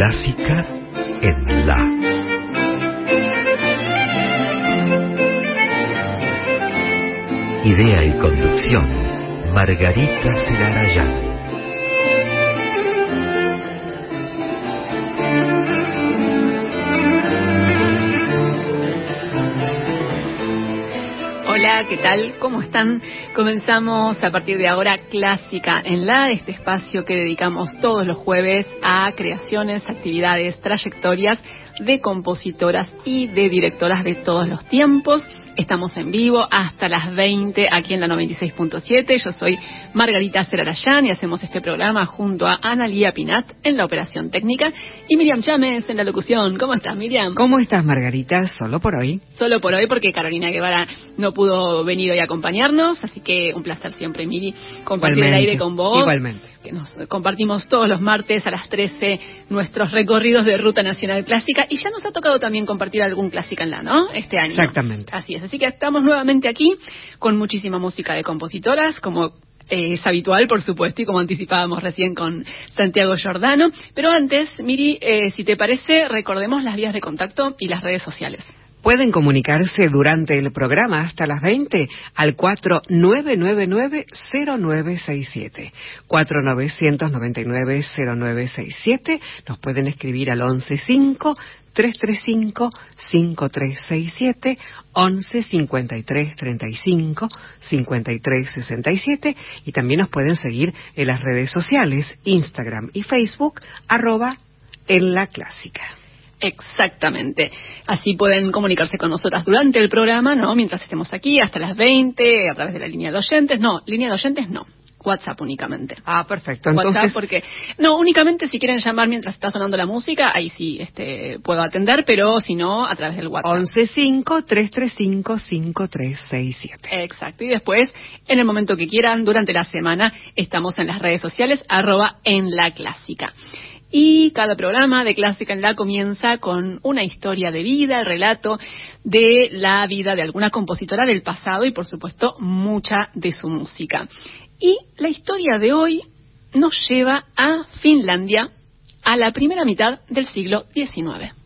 Clásica en La. Idea y conducción, Margarita Celarayán. ¿Qué tal? ¿Cómo están? Comenzamos a partir de ahora Clásica en la, este espacio que dedicamos todos los jueves a creaciones, actividades, trayectorias de compositoras y de directoras de todos los tiempos. Estamos en vivo hasta las 20 aquí en la 96.7. Yo soy Margarita Cerarayán y hacemos este programa junto a Analía Pinat en la operación técnica y Miriam Chámez en la locución. ¿Cómo estás, Miriam? ¿Cómo estás, Margarita? Solo por hoy. Solo por hoy porque Carolina Guevara no pudo venir hoy a acompañarnos, así que un placer siempre, Miri, compartir el aire con vos. Igualmente que nos compartimos todos los martes a las 13 nuestros recorridos de Ruta Nacional Clásica y ya nos ha tocado también compartir algún clásica en la, ¿no? Este año. Exactamente. Así es, así que estamos nuevamente aquí con muchísima música de compositoras, como eh, es habitual, por supuesto, y como anticipábamos recién con Santiago Giordano. Pero antes, Miri, eh, si te parece, recordemos las vías de contacto y las redes sociales. Pueden comunicarse durante el programa hasta las 20 al 4999-0967. 4999-0967. Nos pueden escribir al 115 335 5367 11 53 35 53 67 y también nos pueden seguir en las redes sociales Instagram y Facebook arroba en la clásica. Exactamente. Así pueden comunicarse con nosotras durante el programa, ¿no? Mientras estemos aquí, hasta las 20, a través de la línea de oyentes. No, línea de oyentes no. WhatsApp únicamente. Ah, perfecto. WhatsApp Entonces, porque no únicamente si quieren llamar mientras está sonando la música, ahí sí este puedo atender, pero si no a través del WhatsApp. 115-335-5367. Exacto. Y después, en el momento que quieran, durante la semana, estamos en las redes sociales, arroba en la clásica. Y cada programa de Clásica en la comienza con una historia de vida, el relato de la vida de alguna compositora del pasado y, por supuesto, mucha de su música. Y la historia de hoy nos lleva a Finlandia a la primera mitad del siglo XIX.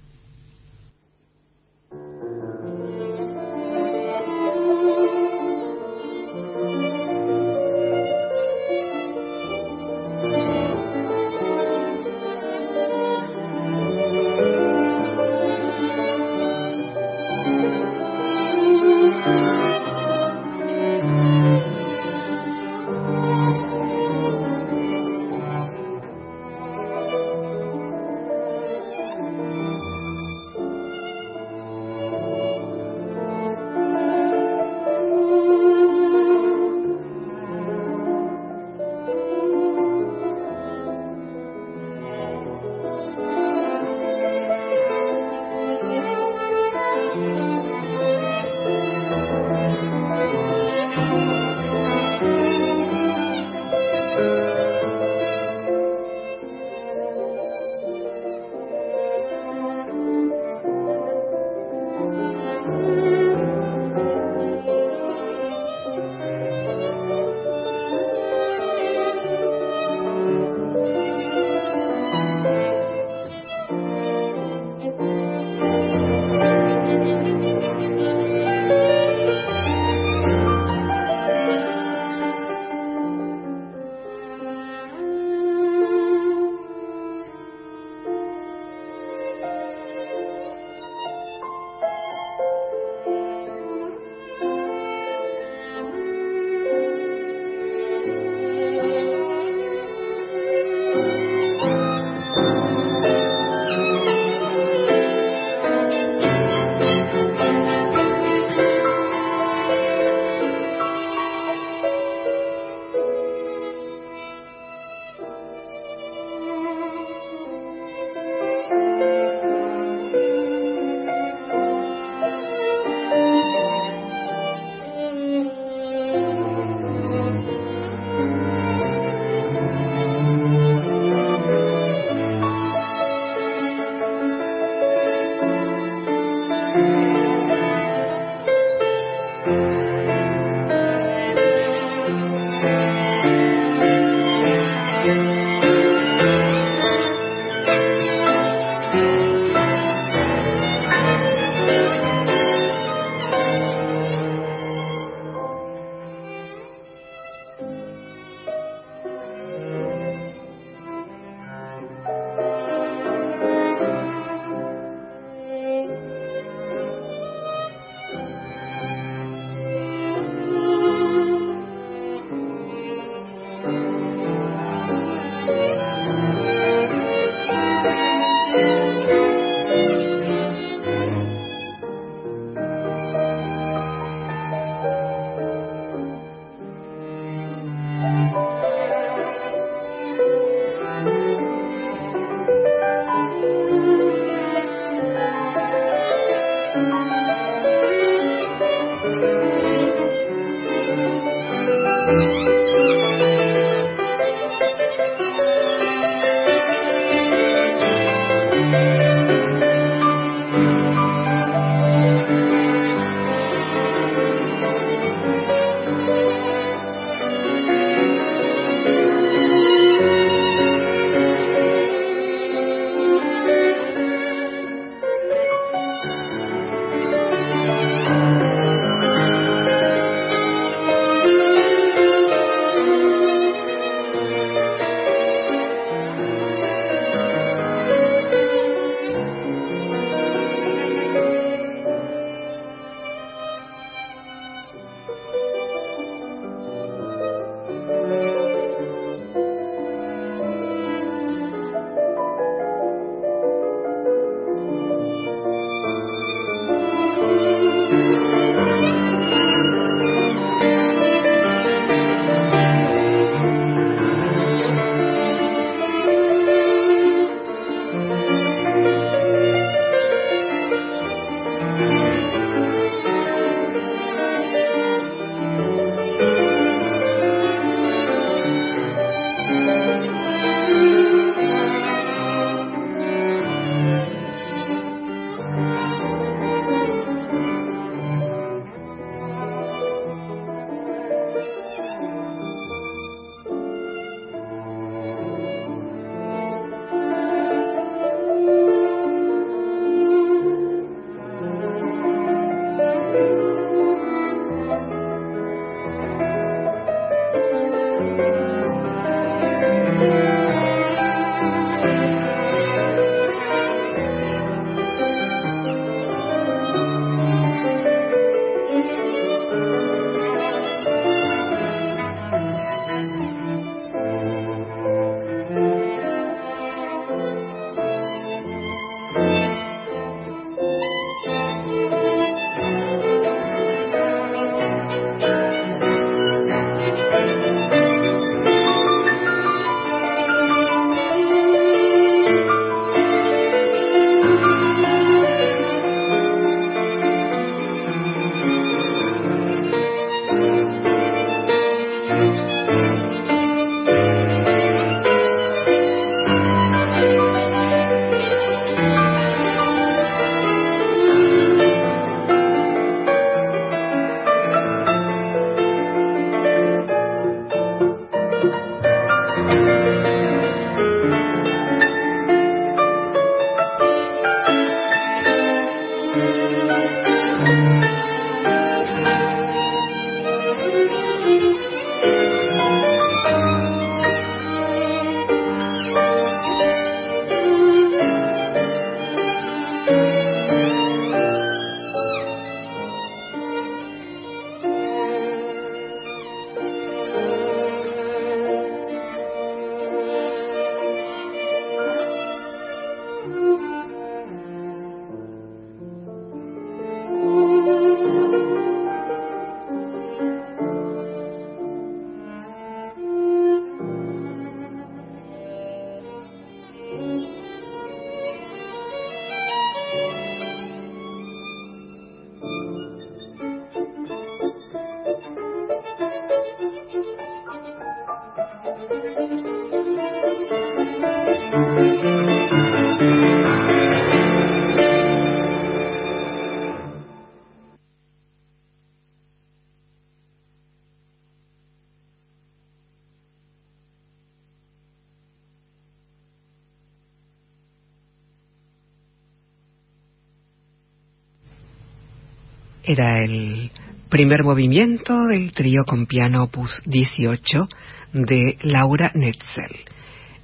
Era el primer movimiento del trío con piano opus 18 de Laura Netzel.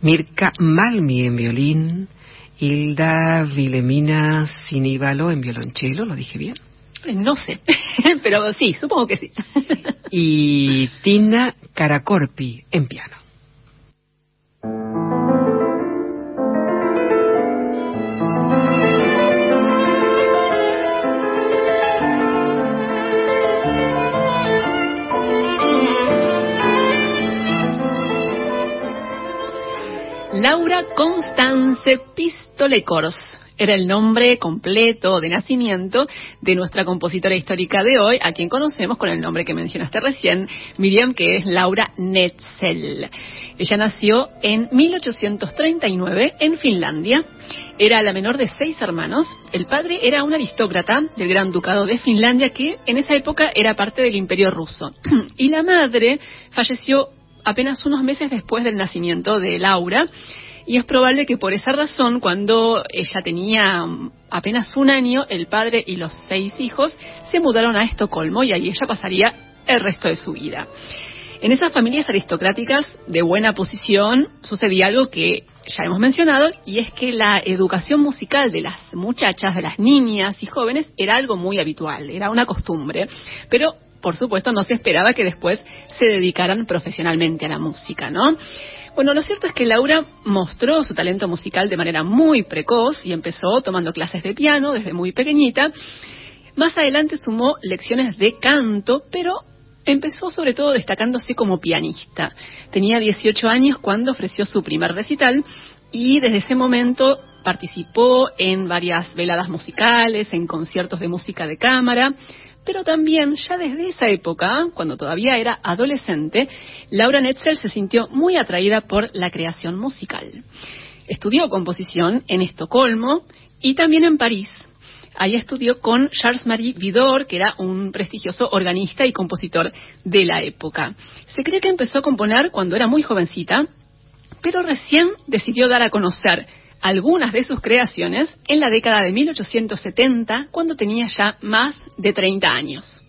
Mirka Malmi en violín, Hilda Vilemina Siníbalo en violonchelo, ¿lo dije bien? No sé, pero sí, supongo que sí. y Tina Caracorpi en piano. Pistolecors era el nombre completo de nacimiento de nuestra compositora histórica de hoy, a quien conocemos con el nombre que mencionaste recién, Miriam, que es Laura Netzel. Ella nació en 1839 en Finlandia. Era la menor de seis hermanos. El padre era un aristócrata del Gran Ducado de Finlandia que en esa época era parte del Imperio ruso. y la madre falleció apenas unos meses después del nacimiento de Laura. Y es probable que por esa razón, cuando ella tenía apenas un año, el padre y los seis hijos se mudaron a Estocolmo y ahí ella pasaría el resto de su vida. En esas familias aristocráticas de buena posición sucedía algo que ya hemos mencionado y es que la educación musical de las muchachas, de las niñas y jóvenes era algo muy habitual, era una costumbre, pero por supuesto, no se esperaba que después se dedicaran profesionalmente a la música, ¿no? Bueno, lo cierto es que Laura mostró su talento musical de manera muy precoz y empezó tomando clases de piano desde muy pequeñita. Más adelante sumó lecciones de canto, pero empezó sobre todo destacándose como pianista. Tenía 18 años cuando ofreció su primer recital y desde ese momento participó en varias veladas musicales, en conciertos de música de cámara, pero también ya desde esa época, cuando todavía era adolescente, Laura Netzel se sintió muy atraída por la creación musical. Estudió composición en Estocolmo y también en París. Ahí estudió con Charles-Marie Vidor, que era un prestigioso organista y compositor de la época. Se cree que empezó a componer cuando era muy jovencita, pero recién decidió dar a conocer algunas de sus creaciones en la década de 1870, cuando tenía ya más de 30 años.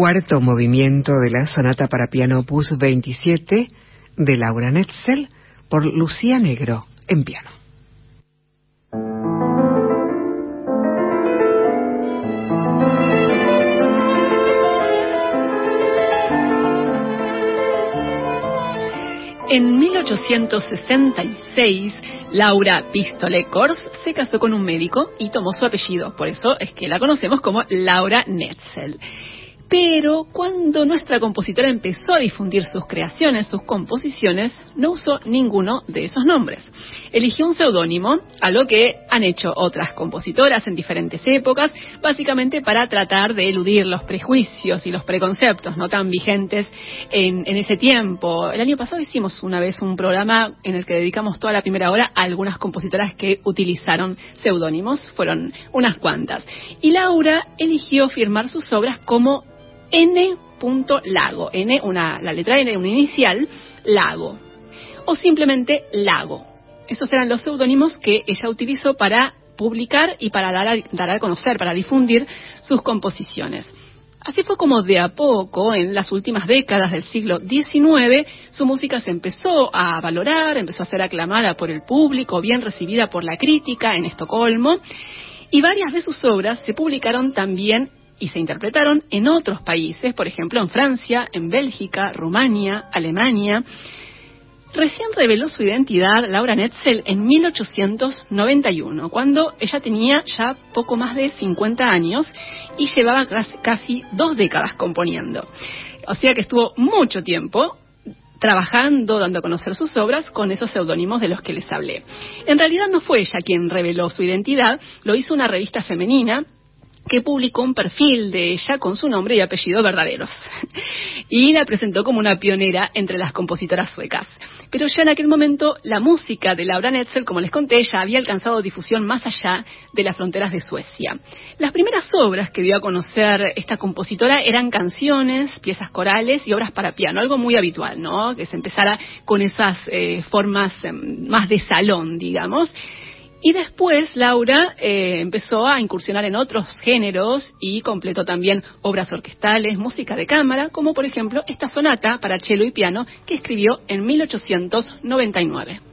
Cuarto movimiento de la sonata para piano opus 27 de Laura Netzel por Lucía Negro en piano. En 1866, Laura Pistole Kors se casó con un médico y tomó su apellido. Por eso es que la conocemos como Laura Netzel. Pero cuando nuestra compositora empezó a difundir sus creaciones, sus composiciones, no usó ninguno de esos nombres. Eligió un seudónimo, a lo que han hecho otras compositoras en diferentes épocas, básicamente para tratar de eludir los prejuicios y los preconceptos no tan vigentes en, en ese tiempo. El año pasado hicimos una vez un programa en el que dedicamos toda la primera hora a algunas compositoras que utilizaron seudónimos, fueron unas cuantas. Y Laura eligió firmar sus obras como N. Lago. N, una, la letra N, una inicial, Lago. O simplemente Lago. Esos eran los seudónimos que ella utilizó para publicar y para dar a, dar a conocer, para difundir sus composiciones. Así fue como de a poco, en las últimas décadas del siglo XIX, su música se empezó a valorar, empezó a ser aclamada por el público, bien recibida por la crítica en Estocolmo, y varias de sus obras se publicaron también y se interpretaron en otros países, por ejemplo en Francia, en Bélgica, Rumania, Alemania. Recién reveló su identidad Laura Netzel en 1891, cuando ella tenía ya poco más de 50 años y llevaba casi dos décadas componiendo. O sea que estuvo mucho tiempo trabajando, dando a conocer sus obras con esos seudónimos de los que les hablé. En realidad no fue ella quien reveló su identidad, lo hizo una revista femenina que publicó un perfil de ella con su nombre y apellido verdaderos. y la presentó como una pionera entre las compositoras suecas. Pero ya en aquel momento la música de Laura Netzel, como les conté, ya había alcanzado difusión más allá de las fronteras de Suecia. Las primeras obras que dio a conocer esta compositora eran canciones, piezas corales y obras para piano, algo muy habitual, ¿no? Que se empezara con esas eh, formas em, más de salón, digamos. Y después Laura eh, empezó a incursionar en otros géneros y completó también obras orquestales, música de cámara, como por ejemplo esta sonata para cello y piano que escribió en 1899.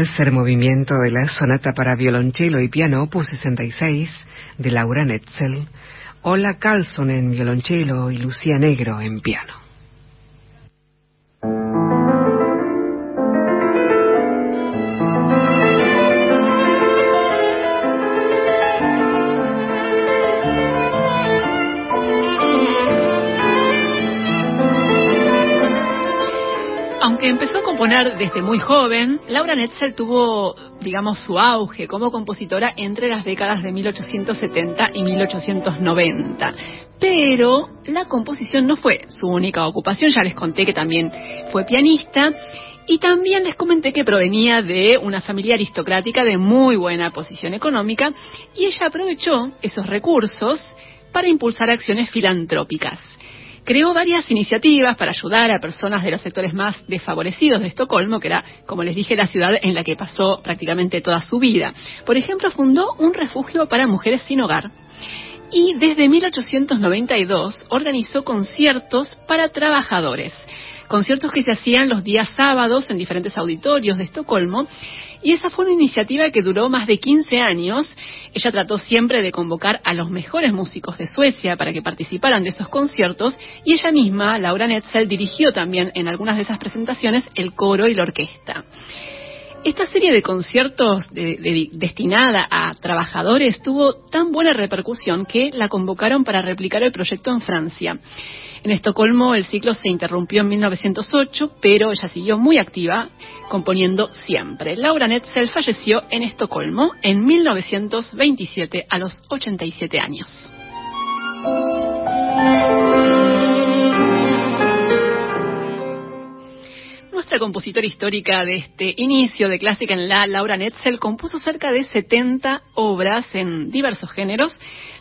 Tercer movimiento de la sonata para violonchelo y piano opus 66 de Laura Netzel. Hola Carlson en violonchelo y Lucía Negro en piano. Aunque empezó componer desde muy joven, Laura Netzel tuvo, digamos, su auge como compositora entre las décadas de 1870 y 1890. Pero la composición no fue su única ocupación, ya les conté que también fue pianista. Y también les comenté que provenía de una familia aristocrática de muy buena posición económica y ella aprovechó esos recursos para impulsar acciones filantrópicas creó varias iniciativas para ayudar a personas de los sectores más desfavorecidos de Estocolmo, que era, como les dije, la ciudad en la que pasó prácticamente toda su vida. Por ejemplo, fundó un refugio para mujeres sin hogar. Y desde 1892 organizó conciertos para trabajadores, conciertos que se hacían los días sábados en diferentes auditorios de Estocolmo y esa fue una iniciativa que duró más de 15 años. Ella trató siempre de convocar a los mejores músicos de Suecia para que participaran de esos conciertos y ella misma, Laura Netzel, dirigió también en algunas de esas presentaciones el coro y la orquesta. Esta serie de conciertos destinada a trabajadores tuvo tan buena repercusión que la convocaron para replicar el proyecto en Francia. En Estocolmo el ciclo se interrumpió en 1908, pero ella siguió muy activa, componiendo siempre. Laura Netzel falleció en Estocolmo en 1927 a los 87 años. Nuestra compositora histórica de este inicio de clásica en la, Laura Netzel, compuso cerca de 70 obras en diversos géneros,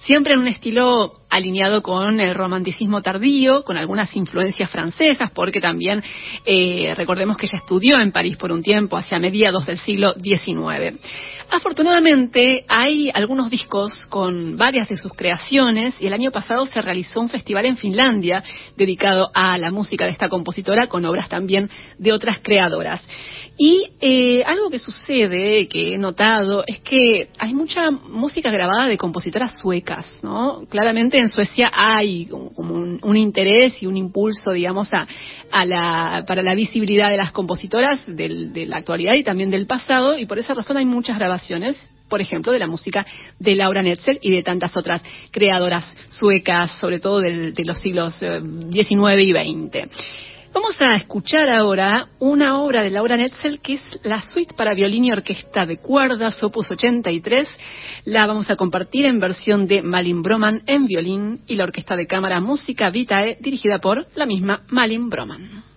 siempre en un estilo alineado con el romanticismo tardío, con algunas influencias francesas, porque también eh, recordemos que ella estudió en París por un tiempo, hacia mediados del siglo XIX. Afortunadamente hay algunos discos con varias de sus creaciones y el año pasado se realizó un festival en Finlandia dedicado a la música de esta compositora con obras también de otras creadoras. Y eh, algo que sucede, que he notado, es que hay mucha música grabada de compositoras suecas, ¿no? Claramente en Suecia hay como un, interés y un impulso, digamos, a, la, para la visibilidad de las compositoras de la actualidad y también del pasado, y por esa razón hay muchas grabaciones por ejemplo, de la música de Laura Netzel y de tantas otras creadoras suecas, sobre todo de los siglos XIX eh, y XX. Vamos a escuchar ahora una obra de Laura Netzel que es la suite para violín y orquesta de cuerdas, opus 83. La vamos a compartir en versión de Malin Broman en violín y la orquesta de cámara Música Vitae dirigida por la misma Malin Broman.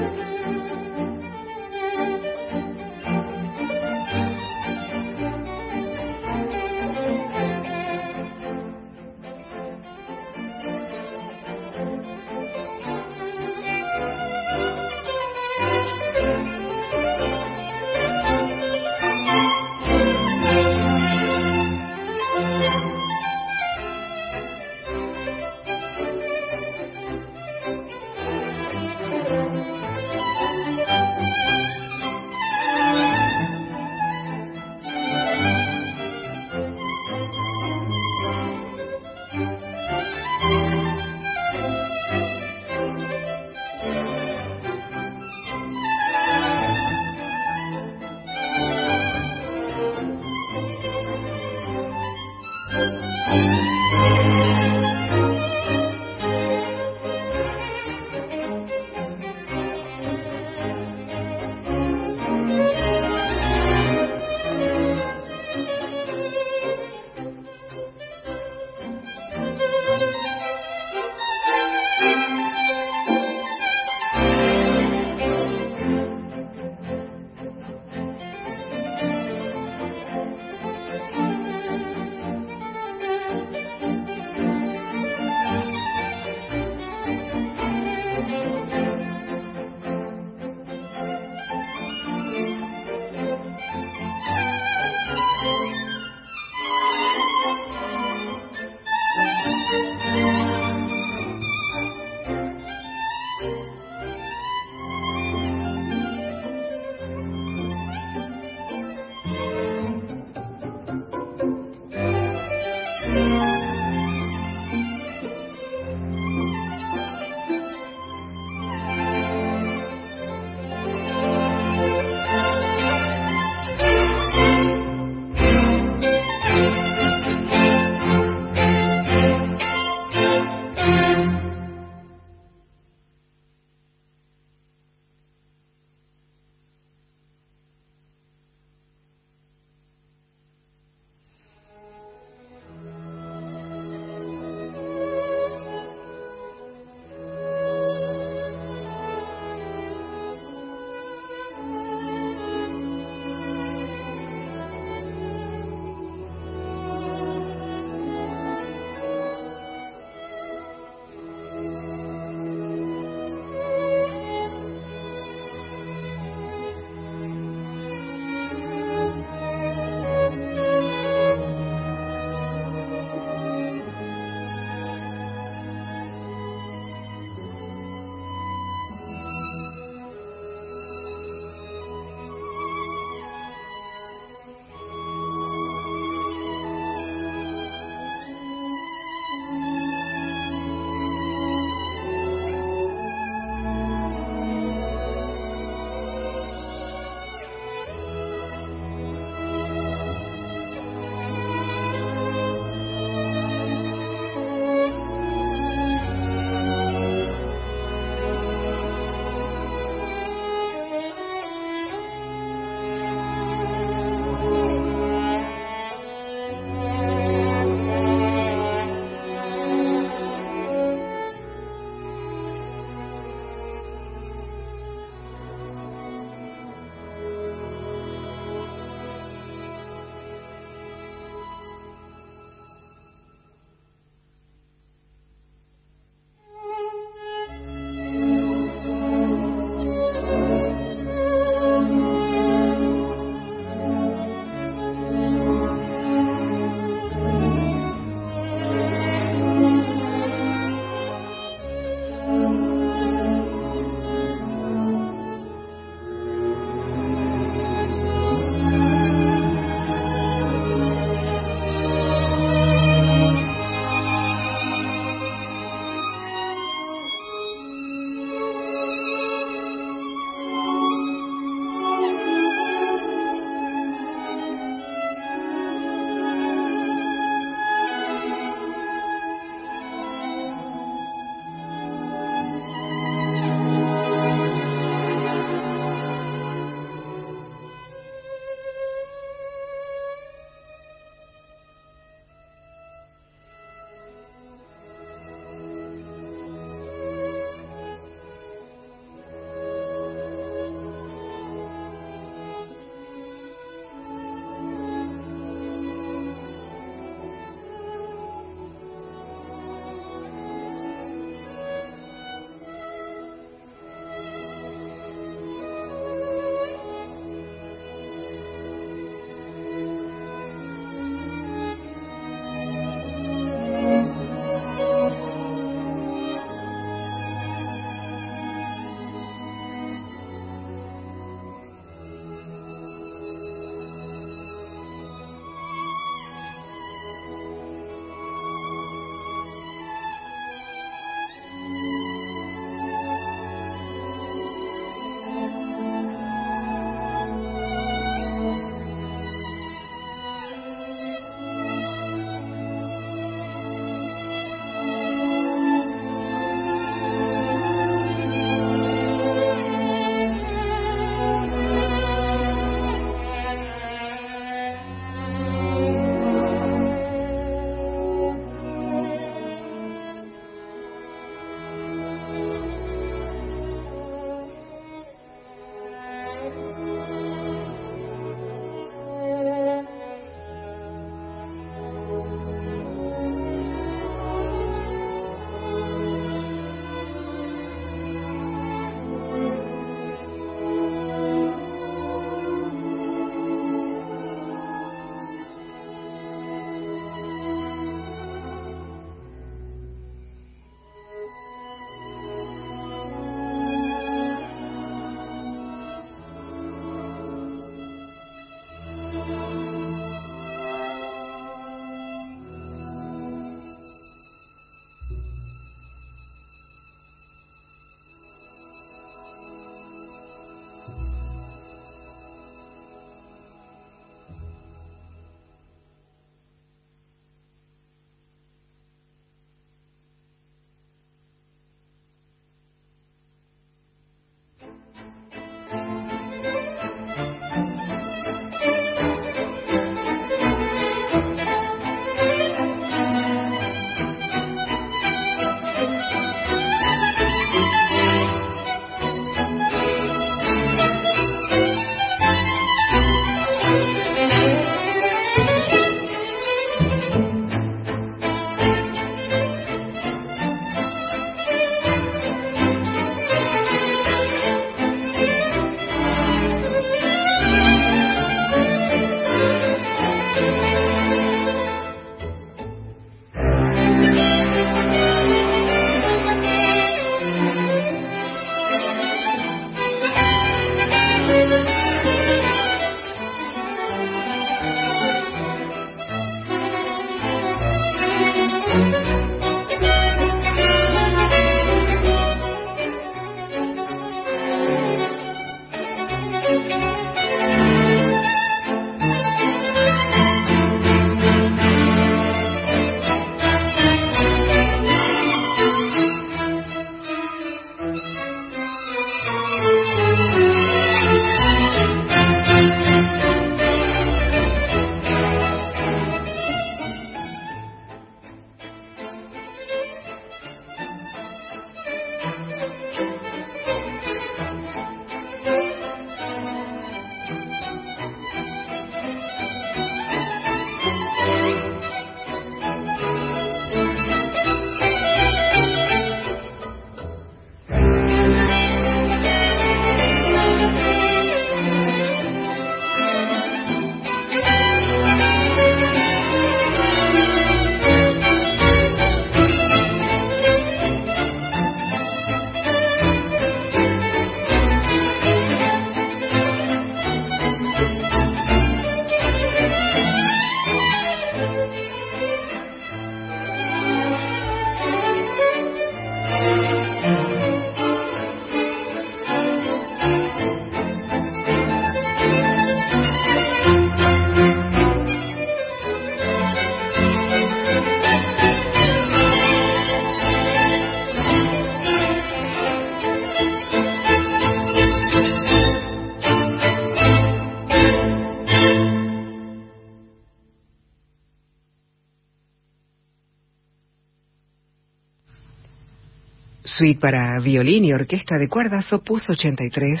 Suite para violín y orquesta de cuerdas opus 83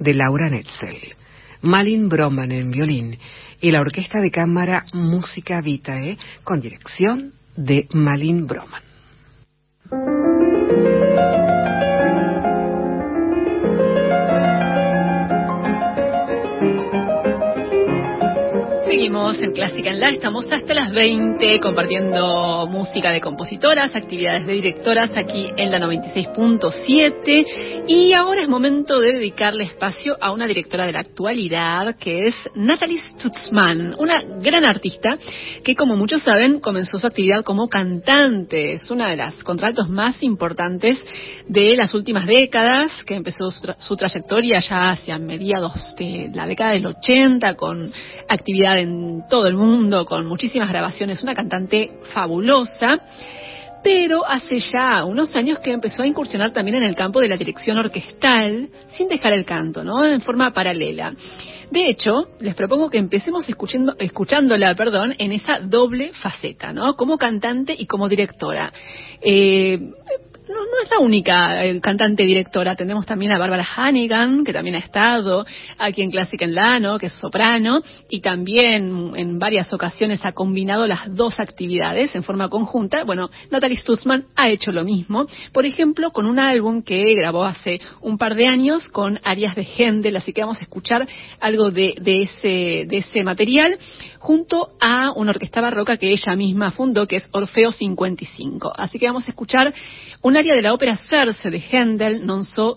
de Laura Netzel. Malin Broman en violín y la orquesta de cámara Música Vitae con dirección de Malin Broman. Seguimos en Clásica en La, estamos hasta las 20 compartiendo música de compositoras, actividades de directoras aquí en la 96.7 y ahora es momento de dedicarle espacio a una directora de la actualidad que es Natalie Stutzman, una gran artista que como muchos saben comenzó su actividad como cantante, es una de las contratos más importantes de las últimas décadas, que empezó su, su trayectoria ya hacia mediados de la década del 80 con actividad en todo el mundo, con muchísimas grabaciones, una cantante fabulosa, pero hace ya unos años que empezó a incursionar también en el campo de la dirección orquestal, sin dejar el canto, ¿no? En forma paralela. De hecho, les propongo que empecemos escuchando, escuchándola, perdón, en esa doble faceta, ¿no? Como cantante y como directora. Eh, no, no es la única eh, cantante directora. Tenemos también a Bárbara Hannigan, que también ha estado aquí en Clásica en Lano, que es soprano, y también en varias ocasiones ha combinado las dos actividades en forma conjunta. Bueno, Natalie Stutzman ha hecho lo mismo, por ejemplo, con un álbum que grabó hace un par de años con arias de Händel, así que vamos a escuchar algo de, de, ese, de ese material junto a una orquesta barroca que ella misma fundó, que es Orfeo 55. Así que vamos a escuchar un área de la ópera Circe de Händel, Non so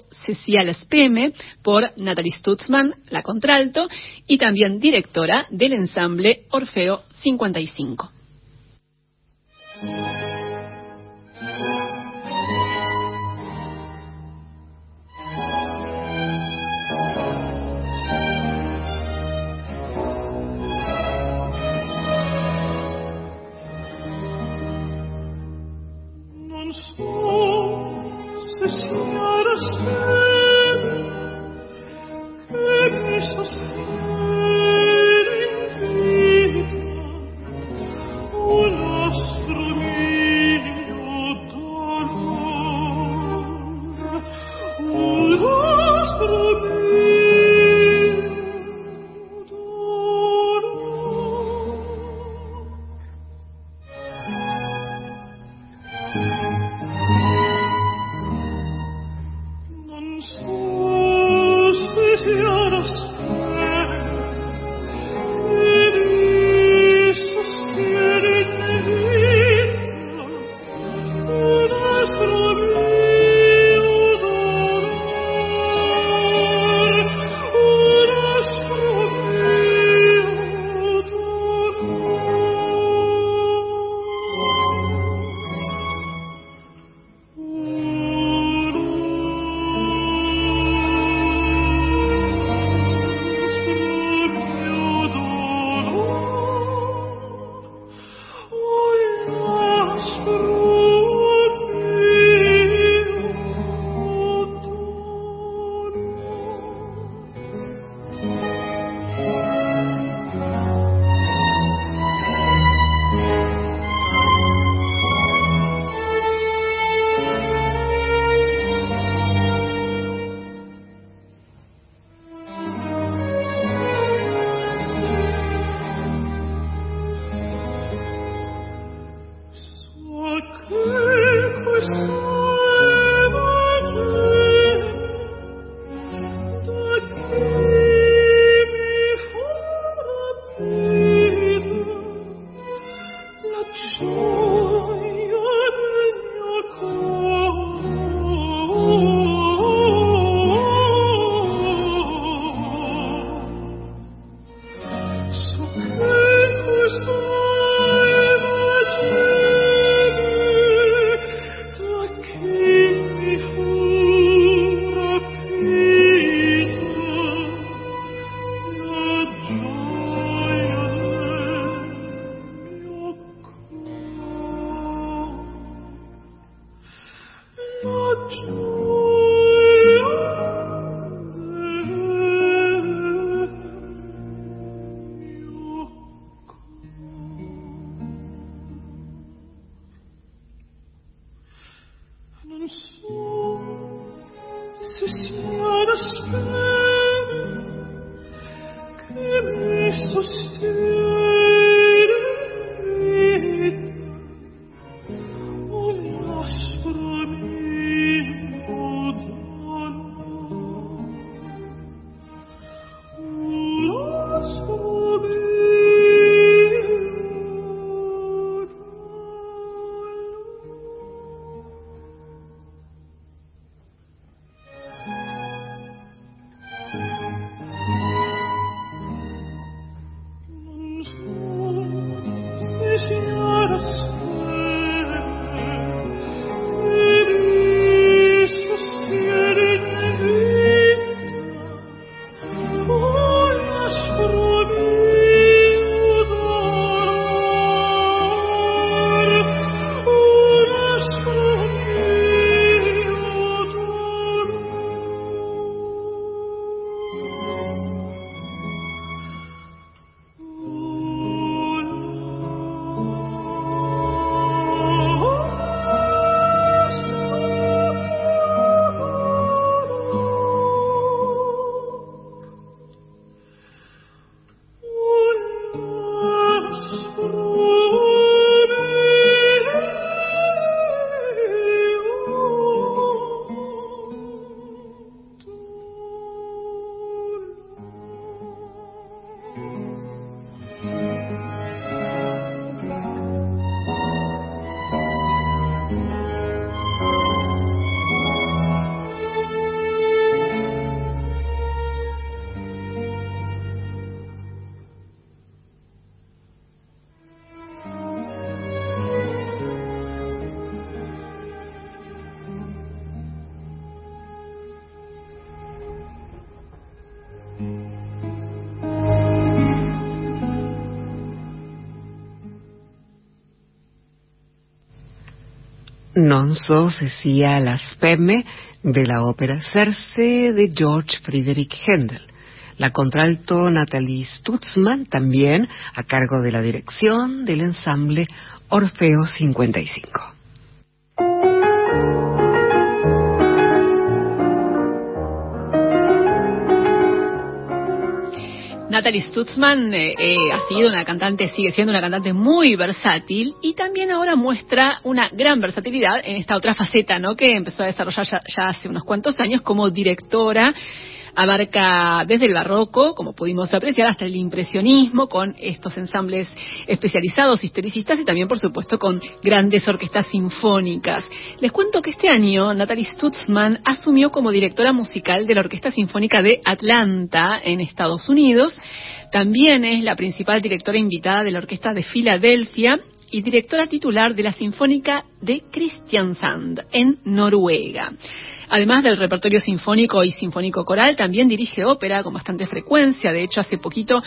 speme, por Natalie Stutzman, la contralto, y también directora del ensamble Orfeo 55. Non so sia la spemme de la ópera Circe de George Friedrich Händel. La contralto Natalie Stutzman también a cargo de la dirección del ensamble Orfeo 55. Natalie Stutzman eh, eh, ha sido una cantante, sigue siendo una cantante muy versátil y también ahora muestra una gran versatilidad en esta otra faceta, ¿no? Que empezó a desarrollar ya hace unos cuantos años como directora abarca desde el barroco, como pudimos apreciar, hasta el impresionismo, con estos ensambles especializados, historicistas y también, por supuesto, con grandes orquestas sinfónicas. Les cuento que este año Natalie Stutzman asumió como directora musical de la Orquesta Sinfónica de Atlanta, en Estados Unidos. También es la principal directora invitada de la Orquesta de Filadelfia y directora titular de la Sinfónica de Kristiansand en Noruega. Además del repertorio sinfónico y sinfónico coral, también dirige ópera con bastante frecuencia. De hecho, hace poquito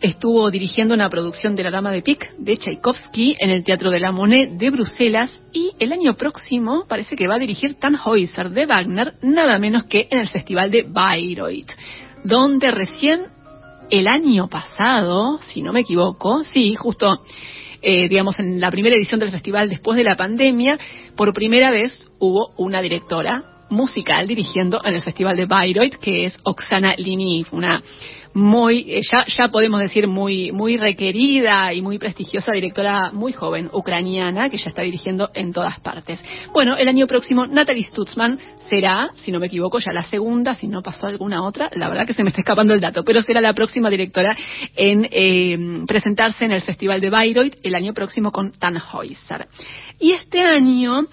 estuvo dirigiendo una producción de La Dama de Pic de Tchaikovsky en el Teatro de la Monet de Bruselas y el año próximo parece que va a dirigir Tannhäuser de Wagner, nada menos que en el Festival de Bayreuth, donde recién el año pasado, si no me equivoco, sí, justo eh, digamos, en la primera edición del festival después de la pandemia, por primera vez hubo una directora musical dirigiendo en el Festival de Bayreuth, que es Oksana Liniv, una muy, eh, ya, ya podemos decir muy, muy requerida y muy prestigiosa directora muy joven ucraniana que ya está dirigiendo en todas partes. Bueno, el año próximo Natalie Stutzman será, si no me equivoco, ya la segunda, si no pasó alguna otra, la verdad que se me está escapando el dato, pero será la próxima directora en eh, presentarse en el Festival de Bayreuth el año próximo con Tannhäuser. Y este año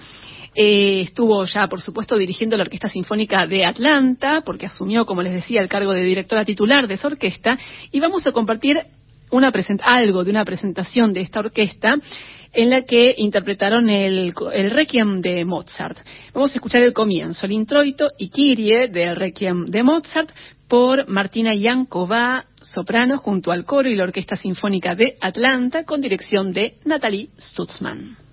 eh, estuvo ya, por supuesto, dirigiendo la Orquesta Sinfónica de Atlanta, porque asumió, como les decía, el cargo de directora titular de esa orquesta, y vamos a compartir una algo de una presentación de esta orquesta en la que interpretaron el, el, Requiem de Mozart. Vamos a escuchar el comienzo, el introito y Kyrie del Requiem de Mozart por Martina Yankova, soprano, junto al coro y la Orquesta Sinfónica de Atlanta, con dirección de Natalie Stutzman.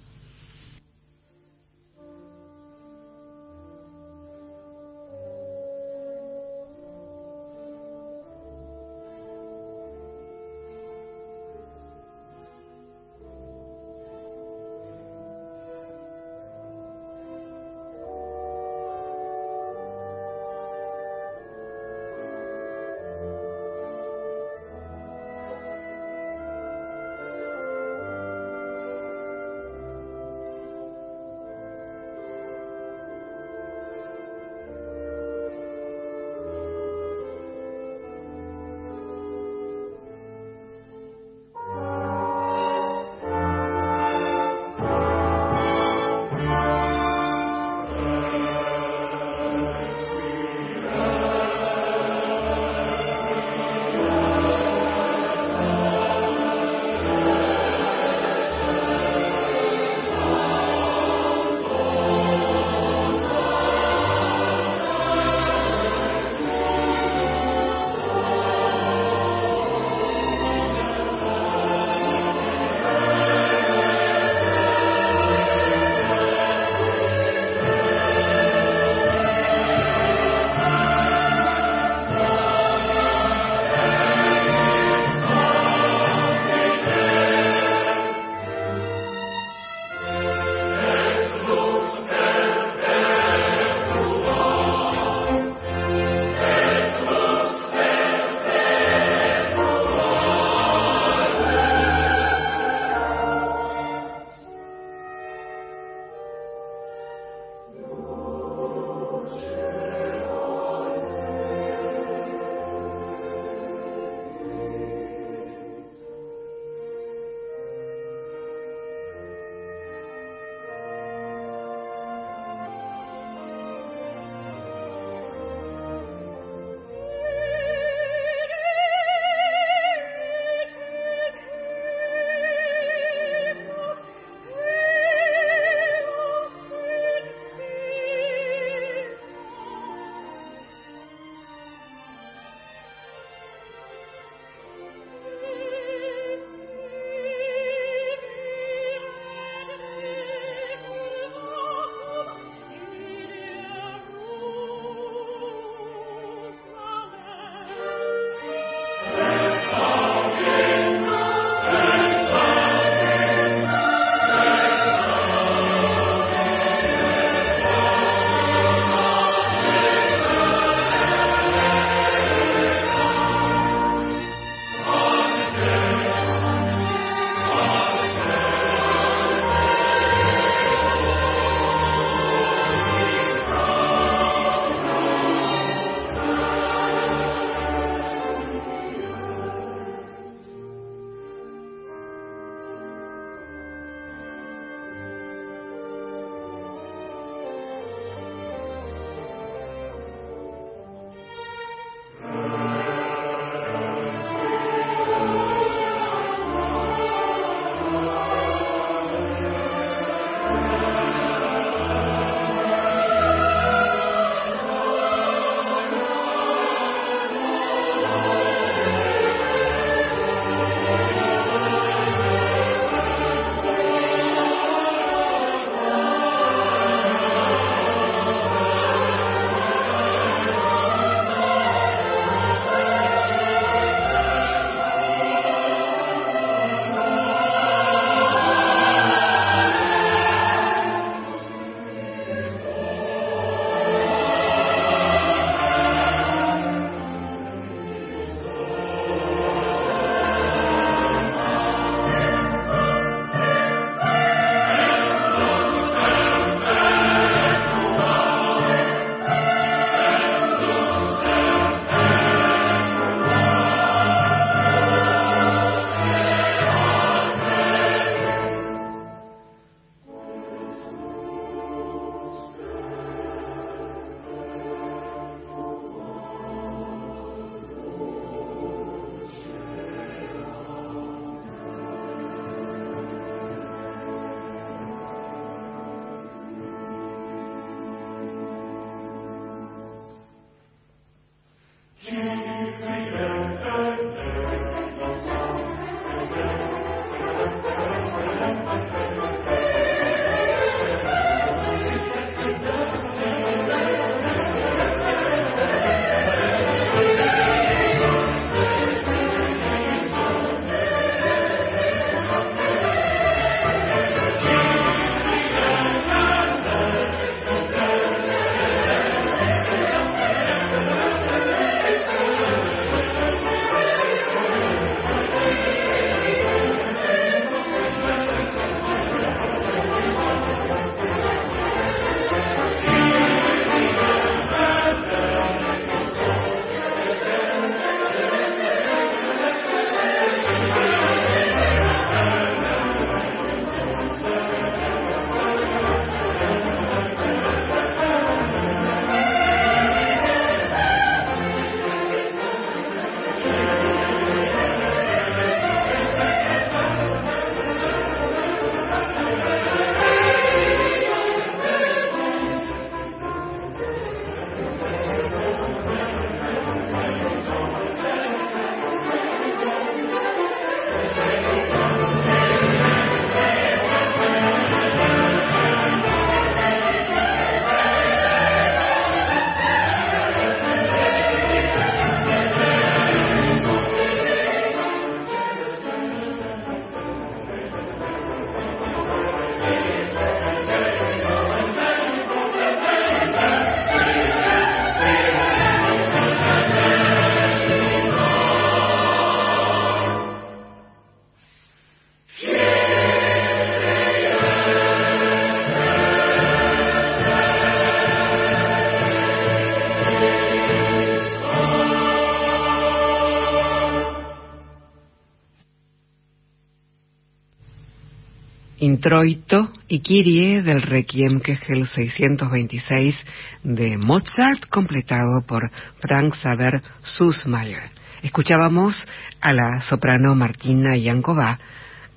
Introito y Kyrie del Requiem el 626 de Mozart, completado por Frank Saber Sussmayer. Escuchábamos a la soprano Martina Yankova,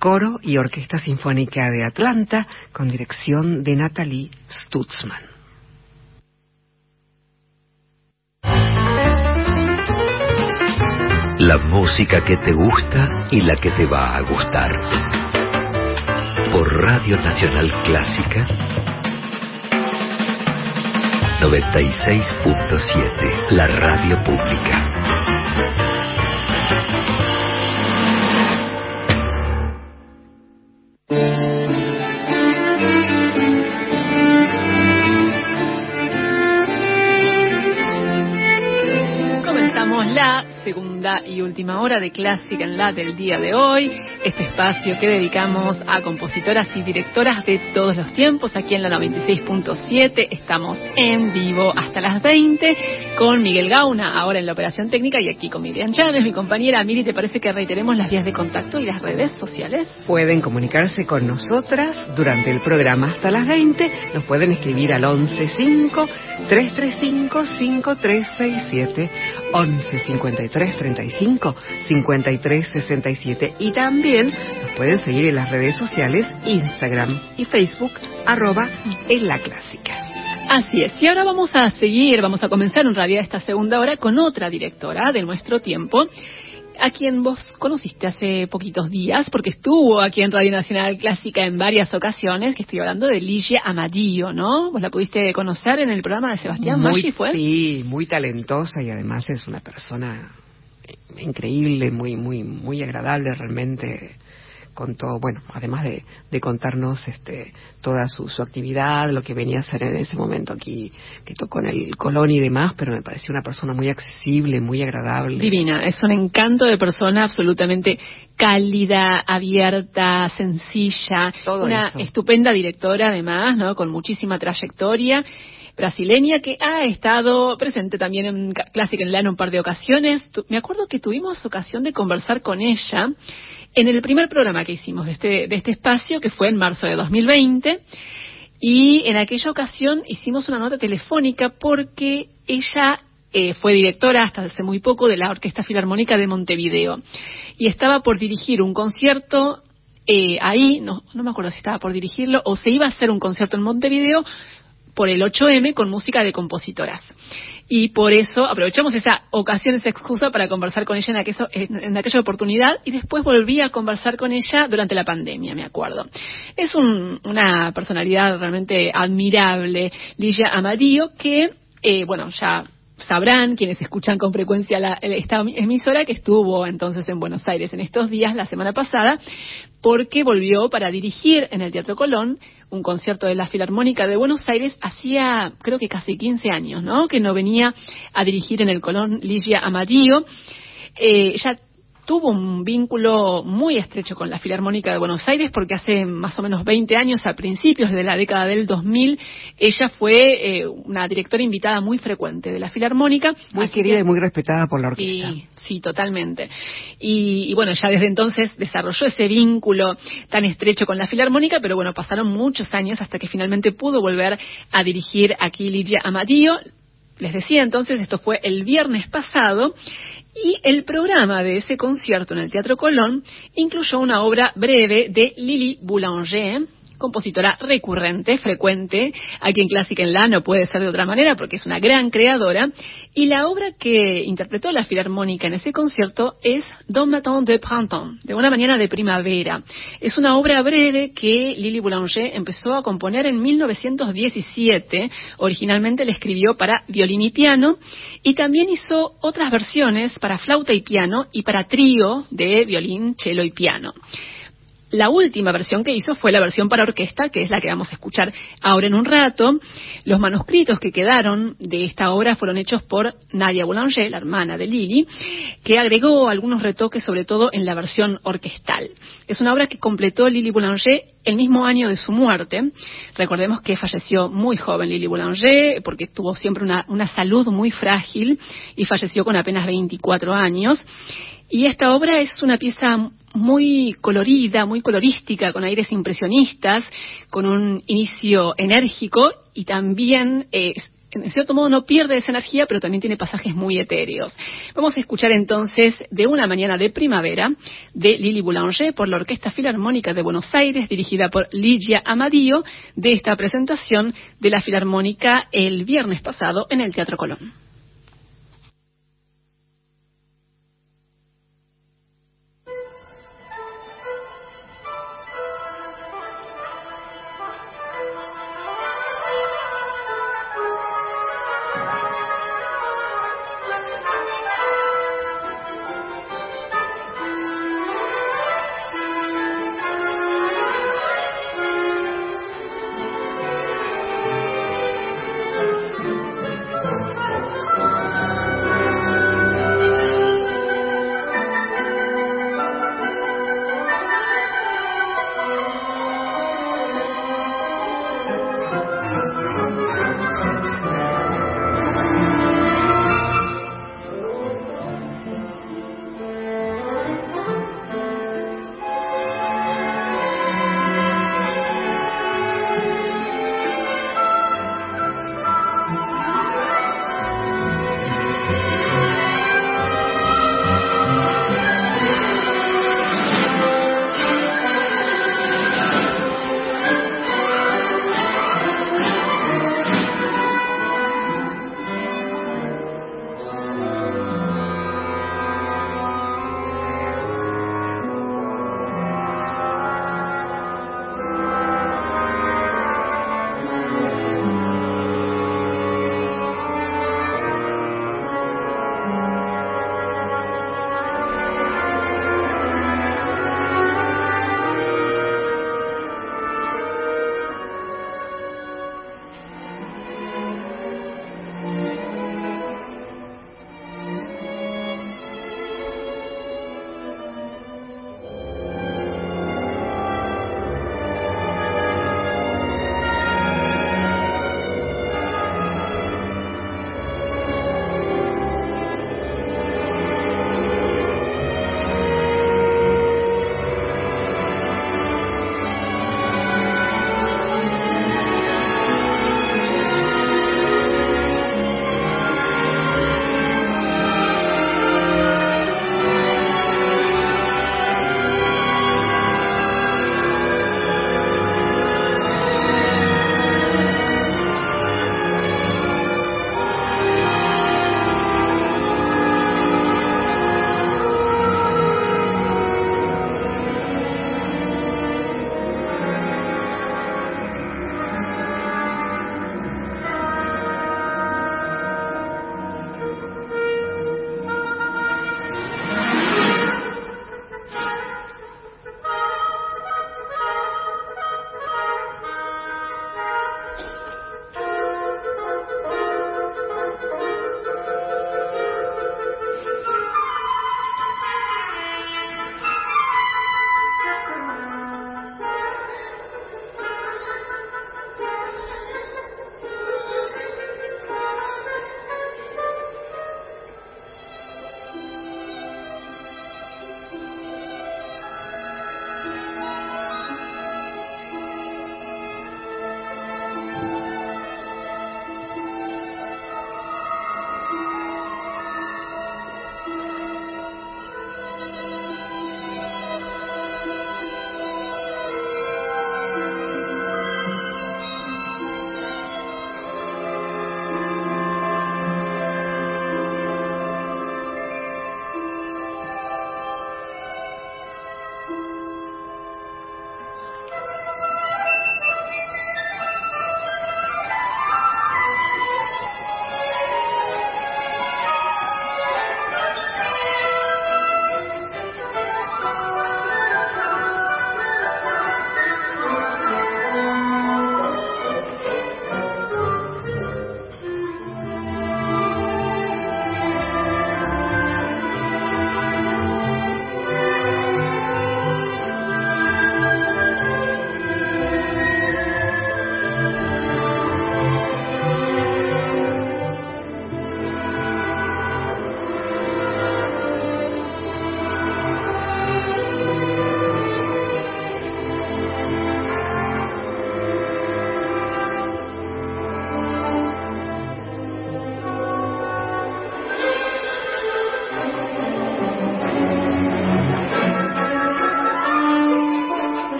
coro y orquesta sinfónica de Atlanta, con dirección de Natalie Stutzman. La música que te gusta y la que te va a gustar. Por Radio Nacional Clásica 96.7, la radio pública. y última hora de Clásica en la del día de hoy. Este espacio que dedicamos a compositoras y directoras de todos los tiempos aquí en la 96.7. Estamos en vivo hasta las 20 con Miguel Gauna, ahora en la operación técnica, y aquí con Miriam Chávez, mi compañera. Miri, ¿te parece que reiteremos las vías de contacto y las redes sociales? Pueden comunicarse con nosotras durante el programa hasta las 20. Nos pueden escribir al 115 335 5367 11 53 35 53 67 y también nos pueden seguir en las redes sociales Instagram y Facebook arroba en la clásica. Así es, y ahora vamos a seguir, vamos a comenzar en realidad esta segunda hora con otra directora de nuestro tiempo, a quien vos conociste hace poquitos días, porque estuvo aquí en Radio Nacional Clásica en varias ocasiones, que estoy hablando de Ligia Amadillo, ¿no? Vos la pudiste conocer en el programa de Sebastián muy, ¿fue? Sí, muy talentosa y además es una persona increíble, muy, muy, muy agradable realmente con todo, bueno, además de, de contarnos este, toda su, su, actividad, lo que venía a hacer en ese momento aquí, que tocó en el Colón y demás, pero me pareció una persona muy accesible, muy agradable. Divina, es un encanto de persona absolutamente cálida, abierta, sencilla, una estupenda directora además, ¿no? Con muchísima trayectoria brasileña que ha estado presente también en Clásica en Lano un par de ocasiones. Me acuerdo que tuvimos ocasión de conversar con ella en el primer programa que hicimos de este, de este espacio, que fue en marzo de 2020, y en aquella ocasión hicimos una nota telefónica porque ella eh, fue directora hasta hace muy poco de la Orquesta Filarmónica de Montevideo y estaba por dirigir un concierto eh, ahí, no, no me acuerdo si estaba por dirigirlo o se iba a hacer un concierto en Montevideo por el 8M con música de compositoras y por eso aprovechamos esa ocasión, esa excusa para conversar con ella en, aquello, en, aquella oportunidad y después volví a conversar con ella durante la pandemia, me acuerdo. Es una personalidad realmente admirable, Ligia Amadillo, que, eh, bueno, ya sabrán quienes escuchan con frecuencia la, esta emisora que estuvo entonces en Buenos Aires en estos días, la semana pasada, porque volvió para dirigir en el Teatro Colón un concierto de la Filarmónica de Buenos Aires hacía creo que casi 15 años, ¿no? Que no venía a dirigir en el Colón Ligia Amarillo. Eh, ya tuvo un vínculo muy estrecho con la Filarmónica de Buenos Aires porque hace más o menos 20 años, a principios de la década del 2000, ella fue eh, una directora invitada muy frecuente de la Filarmónica. Muy querida y muy respetada por la orquesta. Sí, sí, totalmente. Y, y, bueno, ya desde entonces desarrolló ese vínculo tan estrecho con la Filarmónica, pero bueno, pasaron muchos años hasta que finalmente pudo volver a dirigir aquí Ligia Amadillo. Les decía entonces, esto fue el viernes pasado y el programa de ese concierto en el Teatro Colón incluyó una obra breve de Lily Boulanger, compositora recurrente, frecuente, aquí en Clásica en La no puede ser de otra manera porque es una gran creadora, y la obra que interpretó la Filarmónica en ese concierto es Don Matin de Printemps, de una mañana de primavera. Es una obra breve que Lily Boulanger empezó a componer en 1917, originalmente la escribió para violín y piano, y también hizo otras versiones para flauta y piano y para trío de violín, cello y piano. La última versión que hizo fue la versión para orquesta, que es la que vamos a escuchar ahora en un rato. Los manuscritos que quedaron de esta obra fueron hechos por Nadia Boulanger, la hermana de Lili, que agregó algunos retoques, sobre todo en la versión orquestal. Es una obra que completó Lili Boulanger el mismo año de su muerte. Recordemos que falleció muy joven Lili Boulanger, porque tuvo siempre una, una salud muy frágil y falleció con apenas 24 años. Y esta obra es una pieza muy colorida, muy colorística, con aires impresionistas, con un inicio enérgico y también eh, en cierto modo no pierde esa energía, pero también tiene pasajes muy etéreos. Vamos a escuchar entonces de una mañana de primavera de Lili Boulanger por la Orquesta Filarmónica de Buenos Aires, dirigida por Ligia Amadío, de esta presentación de la Filarmónica el viernes pasado en el Teatro Colón.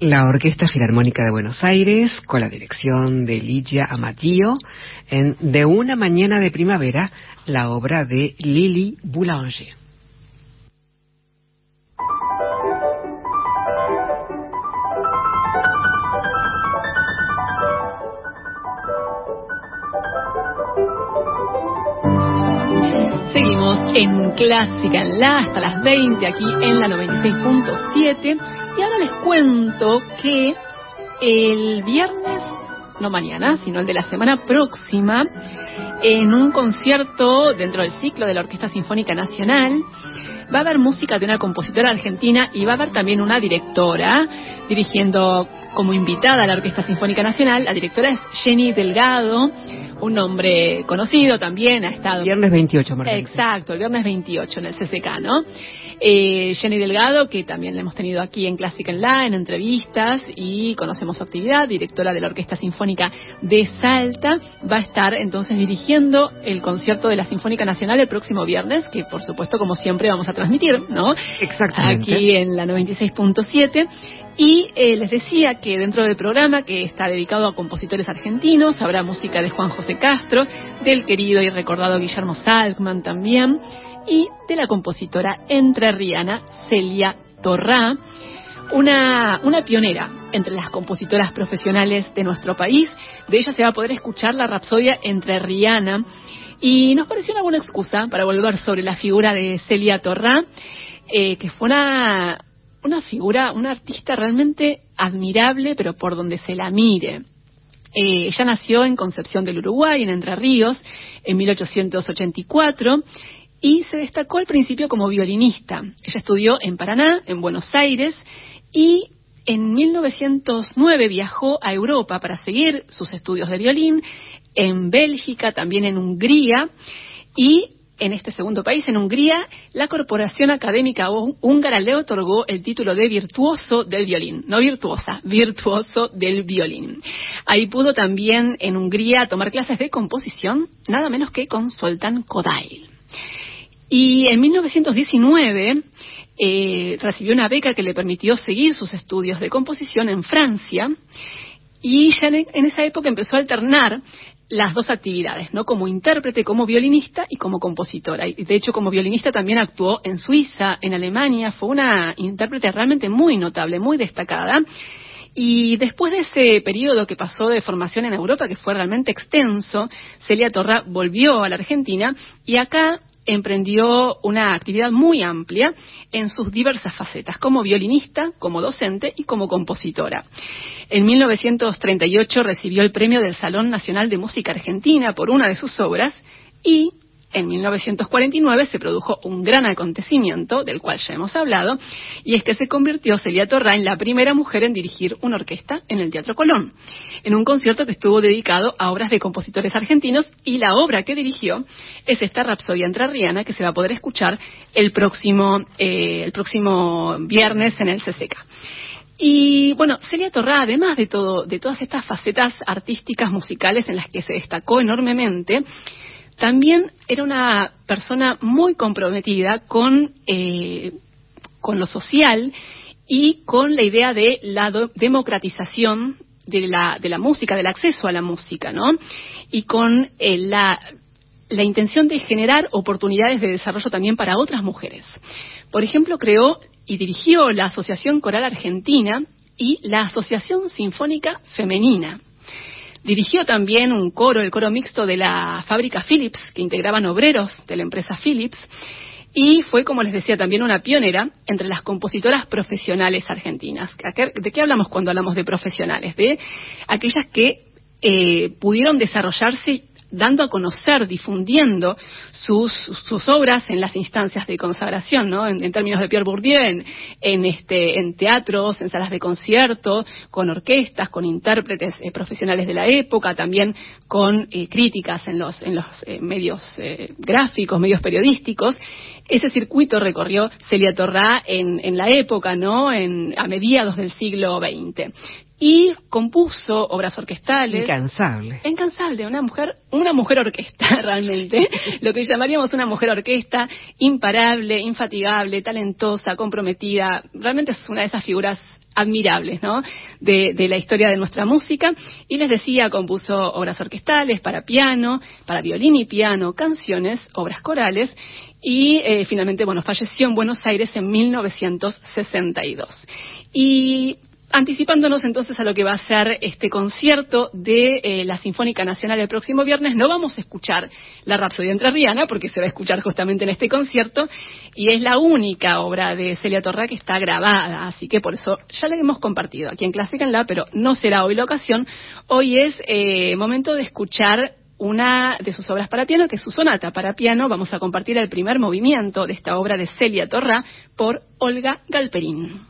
La Orquesta Filarmónica de Buenos Aires, con la dirección de Ligia Amatillo, en De una mañana de primavera, la obra de Lily Boulanger. Seguimos en Clásica en la hasta las 20 aquí en la 96.7 y ahora les cuento que el viernes, no mañana, sino el de la semana próxima, en un concierto dentro del ciclo de la Orquesta Sinfónica Nacional, va a haber música de una compositora argentina y va a haber también una directora dirigiendo como invitada a la Orquesta Sinfónica Nacional. La directora es Jenny Delgado, un nombre conocido también, ha estado... Viernes 28, Margarita. Exacto, el viernes 28 en el CCK, ¿no? Eh, Jenny Delgado, que también la hemos tenido aquí en Clásica en La, en entrevistas, y conocemos su actividad, directora de la Orquesta Sinfónica de Salta, va a estar entonces dirigiendo el concierto de la Sinfónica Nacional el próximo viernes, que por supuesto, como siempre, vamos a transmitir, ¿no? Exactamente. Aquí en la 96.7. Y eh, les decía que dentro del programa, que está dedicado a compositores argentinos, habrá música de Juan José Castro, del querido y recordado Guillermo Salkman también, y de la compositora entrerriana Celia Torrá, una, una pionera entre las compositoras profesionales de nuestro país. De ella se va a poder escuchar la Rapsodia entrerriana. Y nos pareció una buena excusa para volver sobre la figura de Celia Torrá, eh, que fue una, una figura, una artista realmente admirable, pero por donde se la mire. Eh, ella nació en Concepción del Uruguay, en Entre Ríos, en 1884, y se destacó al principio como violinista. Ella estudió en Paraná, en Buenos Aires, y en 1909 viajó a Europa para seguir sus estudios de violín, en Bélgica, también en Hungría, y en este segundo país, en Hungría, la Corporación Académica Húngara le otorgó el título de virtuoso del violín, no virtuosa, virtuoso del violín. Ahí pudo también en Hungría tomar clases de composición, nada menos que con Soltán Kodail. Y en 1919 eh, recibió una beca que le permitió seguir sus estudios de composición en Francia y ya en esa época empezó a alternar las dos actividades, ¿no? Como intérprete, como violinista y como compositora. Y de hecho, como violinista también actuó en Suiza, en Alemania, fue una intérprete realmente muy notable, muy destacada. Y después de ese periodo que pasó de formación en Europa, que fue realmente extenso, Celia Torra volvió a la Argentina y acá emprendió una actividad muy amplia en sus diversas facetas, como violinista, como docente y como compositora. En 1938 recibió el premio del Salón Nacional de Música Argentina por una de sus obras y en 1949 se produjo un gran acontecimiento, del cual ya hemos hablado, y es que se convirtió Celia Torra en la primera mujer en dirigir una orquesta en el Teatro Colón, en un concierto que estuvo dedicado a obras de compositores argentinos, y la obra que dirigió es esta Rapsodia Entrerriana que se va a poder escuchar el próximo, eh, el próximo viernes en el CCK. Y bueno, Celia Torra, además de todo, de todas estas facetas artísticas musicales en las que se destacó enormemente, también era una persona muy comprometida con, eh, con lo social y con la idea de la democratización de la, de la música, del acceso a la música, ¿no? Y con eh, la, la intención de generar oportunidades de desarrollo también para otras mujeres. Por ejemplo, creó y dirigió la Asociación Coral Argentina y la Asociación Sinfónica Femenina. Dirigió también un coro, el coro mixto de la fábrica Philips, que integraban obreros de la empresa Philips, y fue, como les decía, también una pionera entre las compositoras profesionales argentinas. ¿De qué hablamos cuando hablamos de profesionales? De aquellas que eh, pudieron desarrollarse dando a conocer, difundiendo sus, obras en las instancias de consagración, ¿no? En, términos de Pierre Bourdieu, en, en, este, en teatros, en salas de concierto, con orquestas, con intérpretes eh, profesionales de la época, también con eh, críticas en los, en los eh, medios gráficos, medios periodísticos. Ese circuito recorrió Celia Torrá en, en la época, ¿no? En, a mediados del siglo XX y compuso obras orquestales. Incansable. Incansable, una mujer, una mujer orquesta realmente, lo que llamaríamos una mujer orquesta, imparable, infatigable, talentosa, comprometida, realmente es una de esas figuras admirables, ¿no? De, de, la historia de nuestra música. Y les decía, compuso obras orquestales para piano, para violín y piano, canciones, obras corales. Y eh, finalmente, bueno, falleció en Buenos Aires en 1962. Y Anticipándonos entonces a lo que va a ser este concierto de eh, la Sinfónica Nacional el próximo viernes, no vamos a escuchar la Rapsodia Entrerriana, porque se va a escuchar justamente en este concierto, y es la única obra de Celia Torra que está grabada, así que por eso ya la hemos compartido aquí en Clásica en La, pero no será hoy la ocasión. Hoy es eh, momento de escuchar una de sus obras para piano, que es su sonata para piano. Vamos a compartir el primer movimiento de esta obra de Celia Torra por Olga Galperín.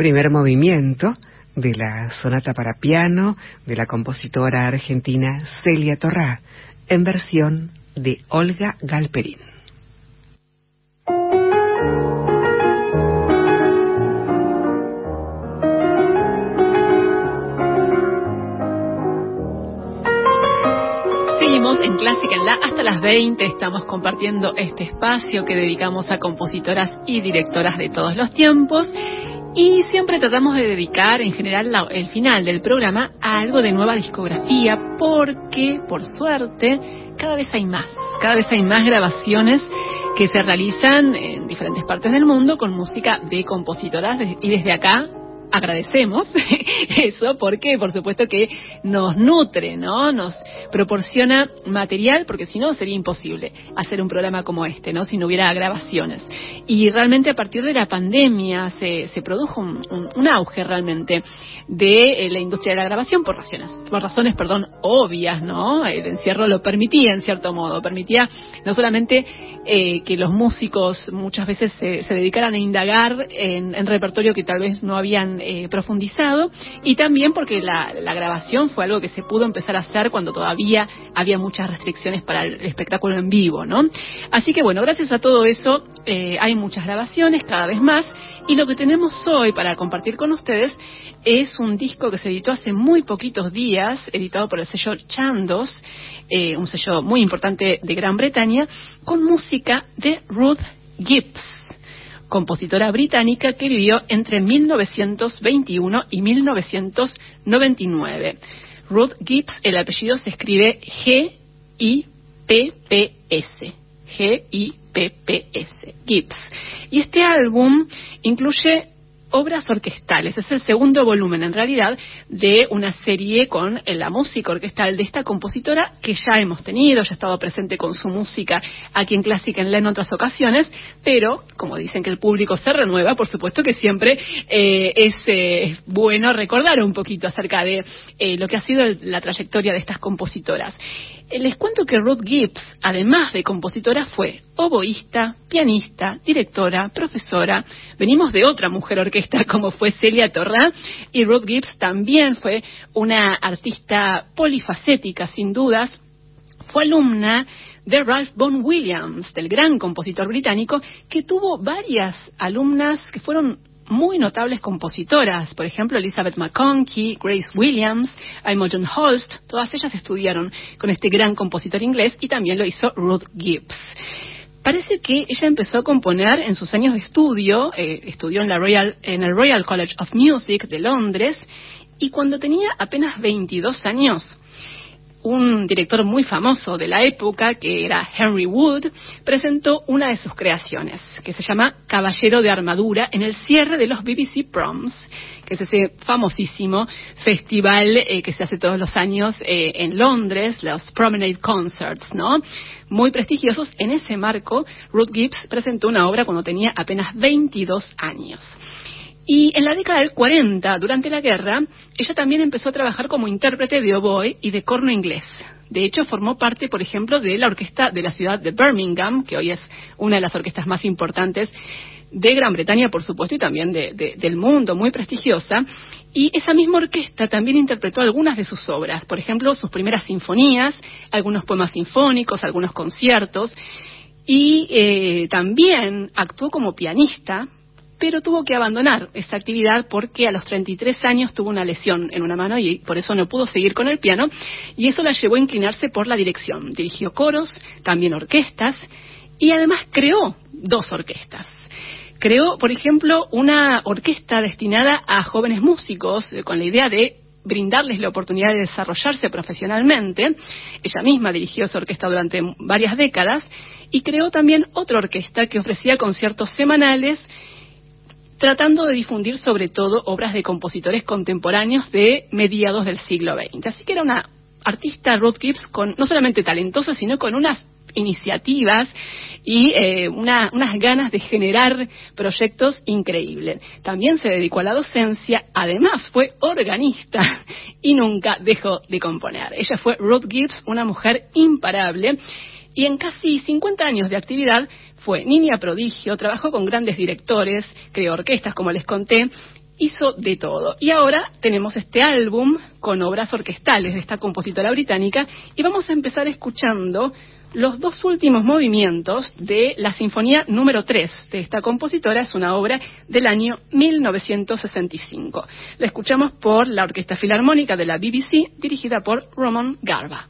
Primer movimiento de la sonata para piano de la compositora argentina Celia Torrá, en versión de Olga Galperín. En Clásica en la hasta las 20 estamos compartiendo este espacio que dedicamos a compositoras y directoras de todos los tiempos y siempre tratamos de dedicar en general el final del programa a algo de nueva discografía porque, por suerte, cada vez hay más. Cada vez hay más grabaciones que se realizan en diferentes partes del mundo con música de compositoras y desde acá agradecemos eso porque por supuesto que nos nutre, ¿no? Nos proporciona material porque si no sería imposible hacer un programa como este, ¿no? Si no hubiera grabaciones. Y realmente a partir de la pandemia se, se produjo un, auge realmente de eh, la industria de la grabación por razones, por razones, perdón, obvias, ¿no? El encierro lo permitía en cierto modo, permitía no solamente eh, que los músicos muchas veces se, se dedicaran a indagar en, repertorio que tal vez no habían eh, profundizado y también porque la, grabación fue algo que se pudo empezar a hacer cuando todavía había muchas restricciones para el espectáculo en vivo, ¿no? Así que bueno, gracias a todo eso eh, hay muchas grabaciones, cada vez más, y lo que tenemos hoy para compartir con ustedes es un disco que se editó hace muy poquitos días, editado por el sello Chandos, eh, un sello muy importante de Gran Bretaña, con música de Ruth Gibbs compositora británica que vivió entre 1921 y 1999. Ruth Gibbs, el apellido se escribe G-I-P-P-S. G-I-P-P-S. Gibbs. Y este álbum incluye obras orquestales. Es el segundo volumen, en realidad, de una serie con la música orquestal de esta compositora que ya hemos tenido, ya ha estado presente con su música aquí en Clásica en la en otras ocasiones, pero como dicen que el público se renueva, por supuesto que siempre eh, es eh, bueno recordar un poquito acerca de eh, lo que ha sido la trayectoria de estas compositoras. Les cuento que Ruth Gibbs, además de compositora, fue oboísta, pianista, directora, profesora. Venimos de otra mujer orquesta como fue Celia Torrá y Ruth Gibbs también fue una artista polifacética, sin dudas. Fue alumna de Ralph Vaughan Williams, del gran compositor británico, que tuvo varias alumnas que fueron muy notables compositoras, por ejemplo Elizabeth McConkie, Grace Williams, Imogen Holst, todas ellas estudiaron con este gran compositor inglés y también lo hizo Ruth Gibbs. Parece que ella empezó a componer en sus años de estudio, eh, estudió en, la Royal, en el Royal College of Music de Londres y cuando tenía apenas 22 años un director muy famoso de la época, que era Henry Wood, presentó una de sus creaciones, que se llama Caballero de Armadura, en el cierre de los BBC Proms, que es ese famosísimo festival eh, que se hace todos los años eh, en Londres, los Promenade Concerts, ¿no? Muy prestigiosos. En ese marco, Ruth Gibbs presentó una obra cuando tenía apenas 22 años. Y en la década del 40, durante la guerra, ella también empezó a trabajar como intérprete de oboe y de corno inglés. De hecho, formó parte, por ejemplo, de la orquesta de la ciudad de Birmingham, que hoy es una de las orquestas más importantes de Gran Bretaña, por supuesto, y también del mundo, muy prestigiosa. Y esa misma orquesta también interpretó algunas de sus obras, por ejemplo, sus primeras sinfonías, algunos poemas sinfónicos, algunos conciertos. Y eh, también actuó como pianista pero tuvo que abandonar esa actividad porque a los 33 años tuvo una lesión en una mano y por eso no pudo seguir con el piano y eso la llevó a inclinarse por la dirección. Dirigió coros, también orquestas y además creó dos orquestas. Creó, por ejemplo, una orquesta destinada a jóvenes músicos eh, con la idea de brindarles la oportunidad de desarrollarse profesionalmente. Ella misma dirigió esa orquesta durante varias décadas y creó también otra orquesta que ofrecía conciertos semanales tratando de difundir sobre todo obras de compositores contemporáneos de mediados del siglo XX. Así que era una artista Ruth Gibbs con no solamente talentosa, sino con unas iniciativas y eh, unas ganas de generar proyectos increíbles. También se dedicó a la docencia, además fue organista y nunca dejó de componer. Ella fue Ruth Gibbs, una mujer imparable y en casi 50 años de actividad fue niña prodigio, trabajó con grandes directores, creó orquestas, como les conté, hizo de todo. Y ahora tenemos este álbum con obras orquestales de esta compositora británica y vamos a empezar escuchando los dos últimos movimientos de la Sinfonía número 3 de esta compositora. Es una obra del año 1965. La escuchamos por la Orquesta Filarmónica de la BBC dirigida por Roman Garba.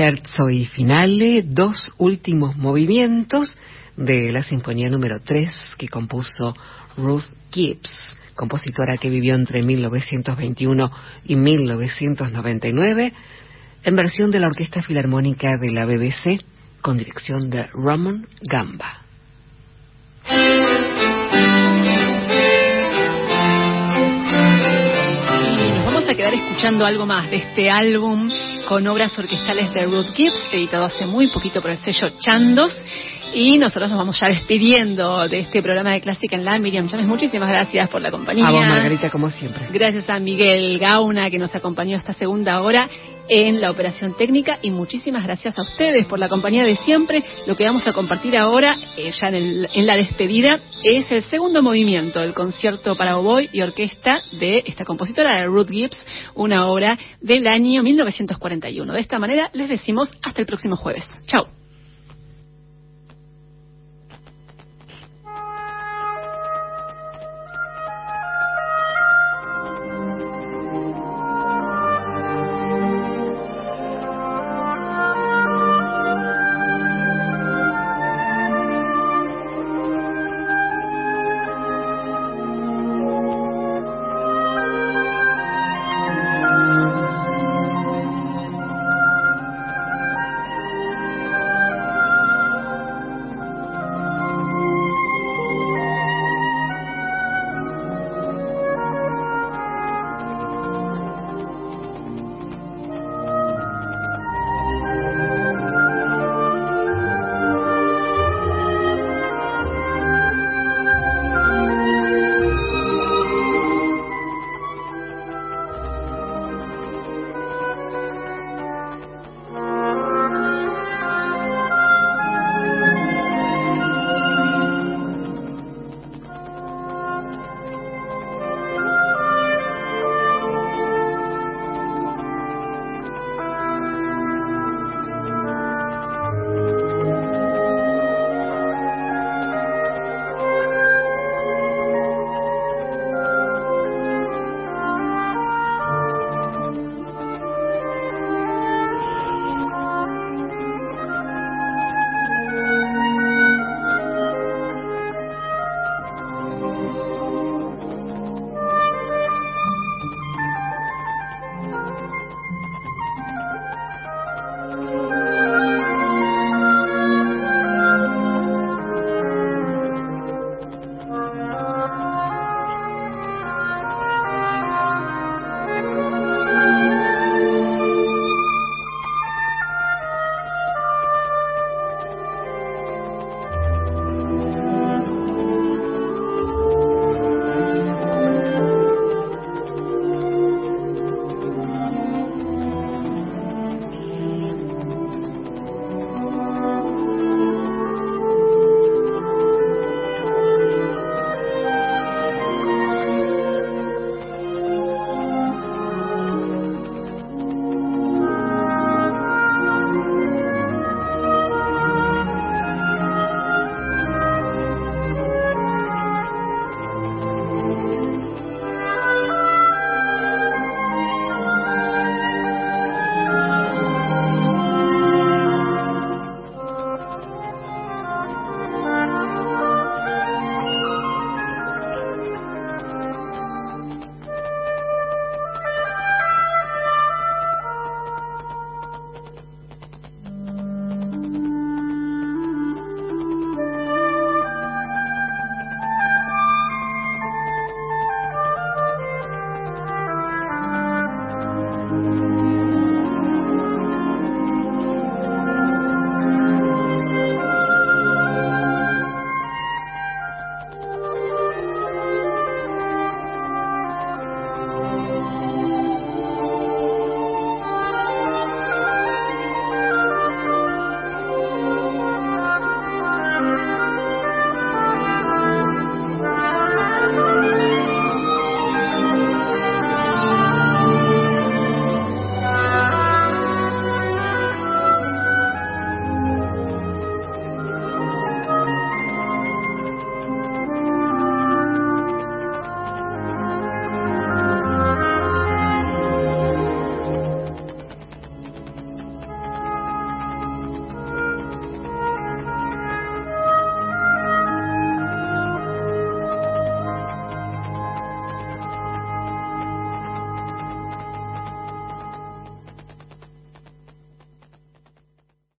Scherzo y Finale, dos últimos movimientos de la Sinfonía número 3 que compuso Ruth Gibbs, compositora que vivió entre 1921 y 1999, en versión de la Orquesta Filarmónica de la BBC con dirección de Ramon Gamba. Vamos a quedar escuchando algo más de este álbum con obras orquestales de Ruth Gibbs, editado hace muy poquito por el sello Chandos. Y nosotros nos vamos ya despidiendo de este programa de Clásica en la Miriam Chávez. Muchísimas gracias por la compañía. A vos, Margarita, como siempre. Gracias a Miguel Gauna, que nos acompañó esta segunda hora en la operación técnica. Y muchísimas gracias a ustedes por la compañía de siempre. Lo que vamos a compartir ahora, eh, ya en, el, en, la despedida, es el segundo movimiento del concierto para oboe y orquesta de esta compositora, Ruth Gibbs, una obra del año 1941. De esta manera, les decimos hasta el próximo jueves. Chao.